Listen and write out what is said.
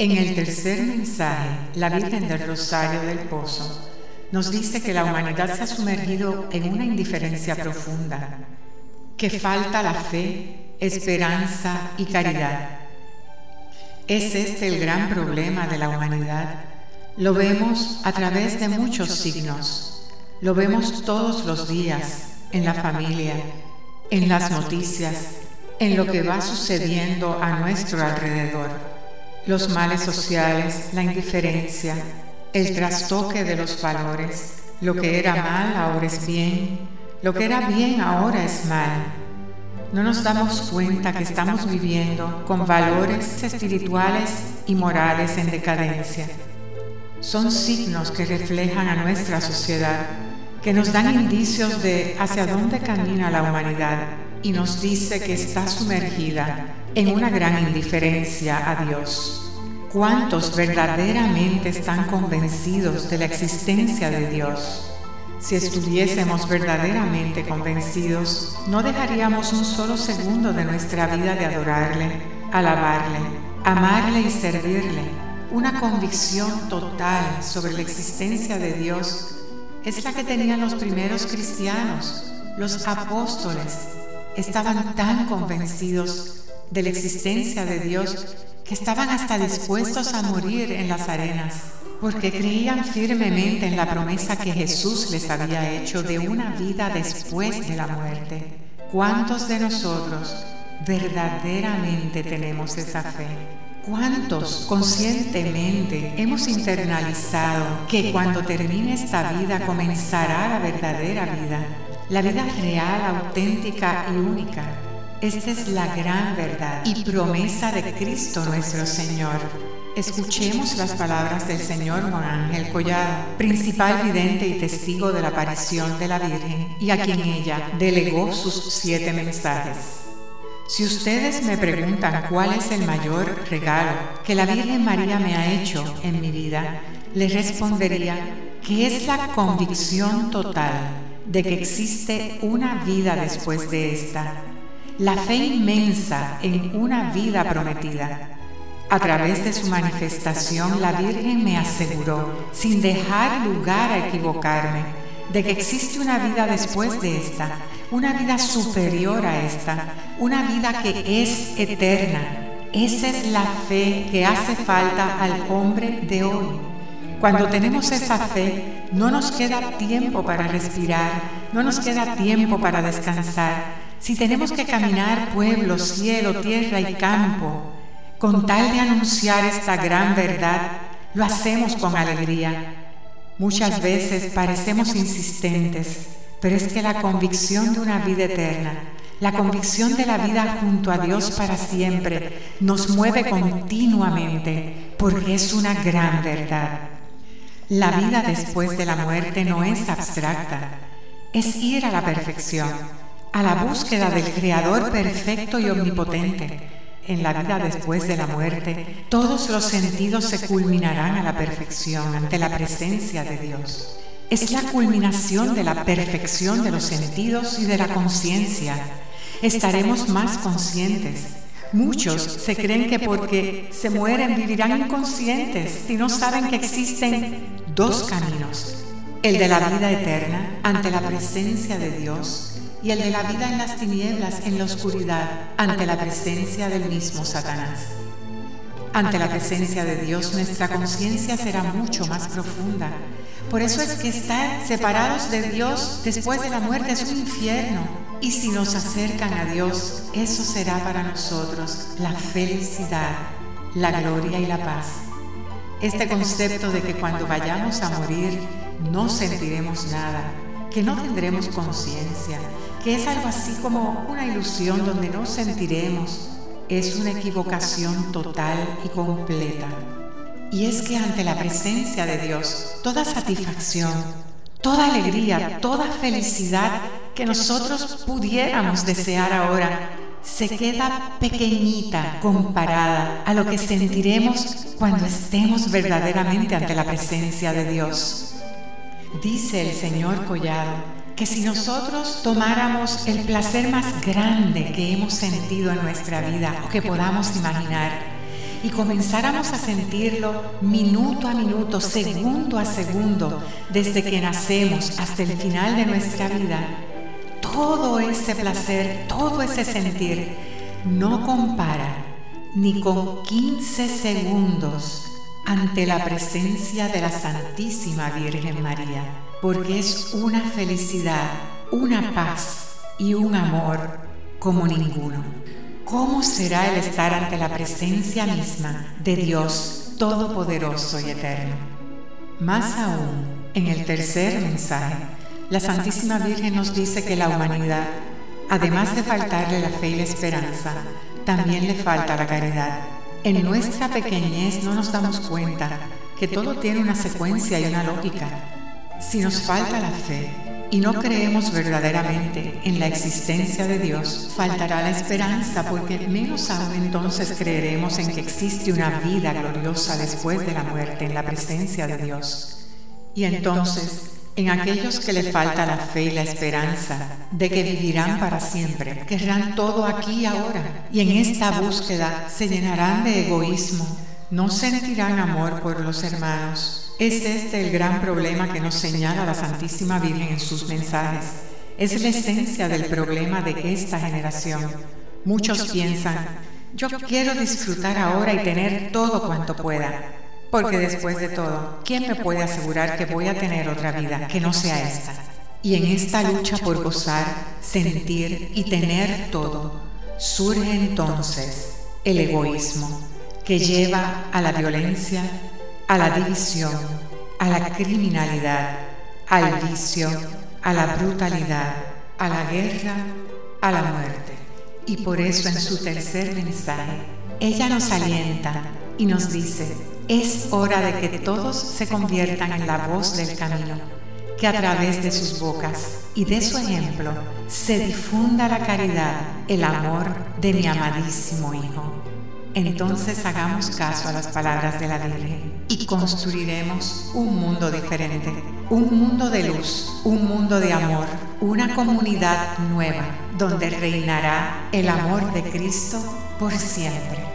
En el tercer mensaje, la Virgen del Rosario del Pozo nos dice que la humanidad se ha sumergido en una indiferencia profunda, que falta la fe, esperanza y caridad. Es este el gran problema de la humanidad. Lo vemos a través de muchos signos. Lo vemos todos los días, en la familia, en las noticias, en lo que va sucediendo a nuestro alrededor los males sociales, la indiferencia, el trastoque de los valores. Lo que era mal ahora es bien, lo que era bien ahora es mal. No nos damos cuenta que estamos viviendo con valores espirituales y morales en decadencia. Son signos que reflejan a nuestra sociedad, que nos dan indicios de hacia dónde camina la humanidad y nos dice que está sumergida en una gran indiferencia a Dios. ¿Cuántos verdaderamente están convencidos de la existencia de Dios? Si estuviésemos verdaderamente convencidos, no dejaríamos un solo segundo de nuestra vida de adorarle, alabarle, amarle y servirle. Una convicción total sobre la existencia de Dios es la que tenían los primeros cristianos, los apóstoles. Estaban tan convencidos de la existencia de Dios que estaban hasta dispuestos a morir en las arenas, porque creían firmemente en la promesa que Jesús les había hecho de una vida después de la muerte. ¿Cuántos de nosotros verdaderamente tenemos esa fe? ¿Cuántos conscientemente hemos internalizado que cuando termine esta vida comenzará la verdadera vida, la vida real, auténtica y única? Esta es la gran verdad y promesa de Cristo nuestro Señor. Escuchemos las palabras del Señor Juan Ángel Collado, principal vidente y testigo de la aparición de la Virgen y a quien ella delegó sus siete mensajes. Si ustedes me preguntan cuál es el mayor regalo que la Virgen María me ha hecho en mi vida, les respondería que es la convicción total de que existe una vida después de esta la fe inmensa en una vida prometida. A través de su manifestación, la Virgen me aseguró, sin dejar lugar a equivocarme, de que existe una vida después de esta, una vida superior a esta, una vida que es eterna. Esa es la fe que hace falta al hombre de hoy. Cuando tenemos esa fe, no nos queda tiempo para respirar, no nos queda tiempo para descansar, si tenemos que caminar pueblo, cielo, tierra y campo, con tal de anunciar esta gran verdad, lo hacemos con alegría. Muchas veces parecemos insistentes, pero es que la convicción de una vida eterna, la convicción de la vida junto a Dios para siempre, nos mueve continuamente, porque es una gran verdad. La vida después de la muerte no es abstracta, es ir a la perfección a la búsqueda del Creador perfecto y omnipotente. En la vida después de la muerte, todos los sentidos se culminarán a la perfección ante la presencia de Dios. Es la culminación de la perfección de los sentidos y de la conciencia. Estaremos más conscientes. Muchos se creen que porque se mueren vivirán inconscientes y no saben que existen dos caminos. El de la vida eterna ante la presencia de Dios y el de la vida en las tinieblas, en la oscuridad, ante la presencia del mismo Satanás. Ante la presencia de Dios, nuestra conciencia será mucho más profunda. Por eso es que estar separados de Dios después de la muerte es un infierno. Y si nos acercan a Dios, eso será para nosotros la felicidad, la gloria y la paz. Este concepto de que cuando vayamos a morir no sentiremos nada, que no tendremos conciencia, que es algo así como una ilusión donde no sentiremos, es una equivocación total y completa. Y es que ante la presencia de Dios, toda satisfacción, toda alegría, toda felicidad que nosotros pudiéramos desear ahora, se queda pequeñita comparada a lo que sentiremos cuando estemos verdaderamente ante la presencia de Dios. Dice el Señor Collado, que si nosotros tomáramos el placer más grande que hemos sentido en nuestra vida o que podamos imaginar, y comenzáramos a sentirlo minuto a minuto, segundo a segundo, desde que nacemos hasta el final de nuestra vida, todo ese placer, todo ese sentir, no compara ni con 15 segundos ante la presencia de la Santísima Virgen María, porque es una felicidad, una paz y un amor como ninguno. ¿Cómo será el estar ante la presencia misma de Dios Todopoderoso y Eterno? Más aún, en el tercer mensaje, la Santísima Virgen nos dice que la humanidad, además de faltarle la fe y la esperanza, también le falta la caridad. En nuestra pequeñez no nos damos cuenta que todo tiene una secuencia y una lógica. Si nos falta la fe, y no creemos verdaderamente en la existencia de Dios, faltará la esperanza porque menos aún entonces creeremos en que existe una vida gloriosa después de la muerte en la presencia de Dios. Y entonces, en aquellos que le falta la fe y la esperanza de que vivirán para siempre, querrán todo aquí y ahora, y en esta búsqueda se llenarán de egoísmo, no sentirán amor por los hermanos, es este el gran problema que nos señala la Santísima Virgen en sus mensajes. Es la esencia del problema de esta generación. Muchos piensan, yo quiero disfrutar ahora y tener todo cuanto pueda, porque después de todo, ¿quién me puede asegurar que voy a tener otra vida que no sea esta? Y en esta lucha por gozar, sentir y tener todo, surge entonces el egoísmo, que lleva a la violencia, a la división, a la criminalidad, al vicio, a la brutalidad, a la guerra, a la muerte. Y por eso en su tercer mensaje, ella nos alienta y nos dice, es hora de que todos se conviertan en la voz del camino, que a través de sus bocas y de su ejemplo se difunda la caridad, el amor de mi amadísimo Hijo. Entonces hagamos caso a las palabras de la Virgen y construiremos un mundo diferente, un mundo de luz, un mundo de amor, una comunidad nueva donde reinará el amor de Cristo por siempre.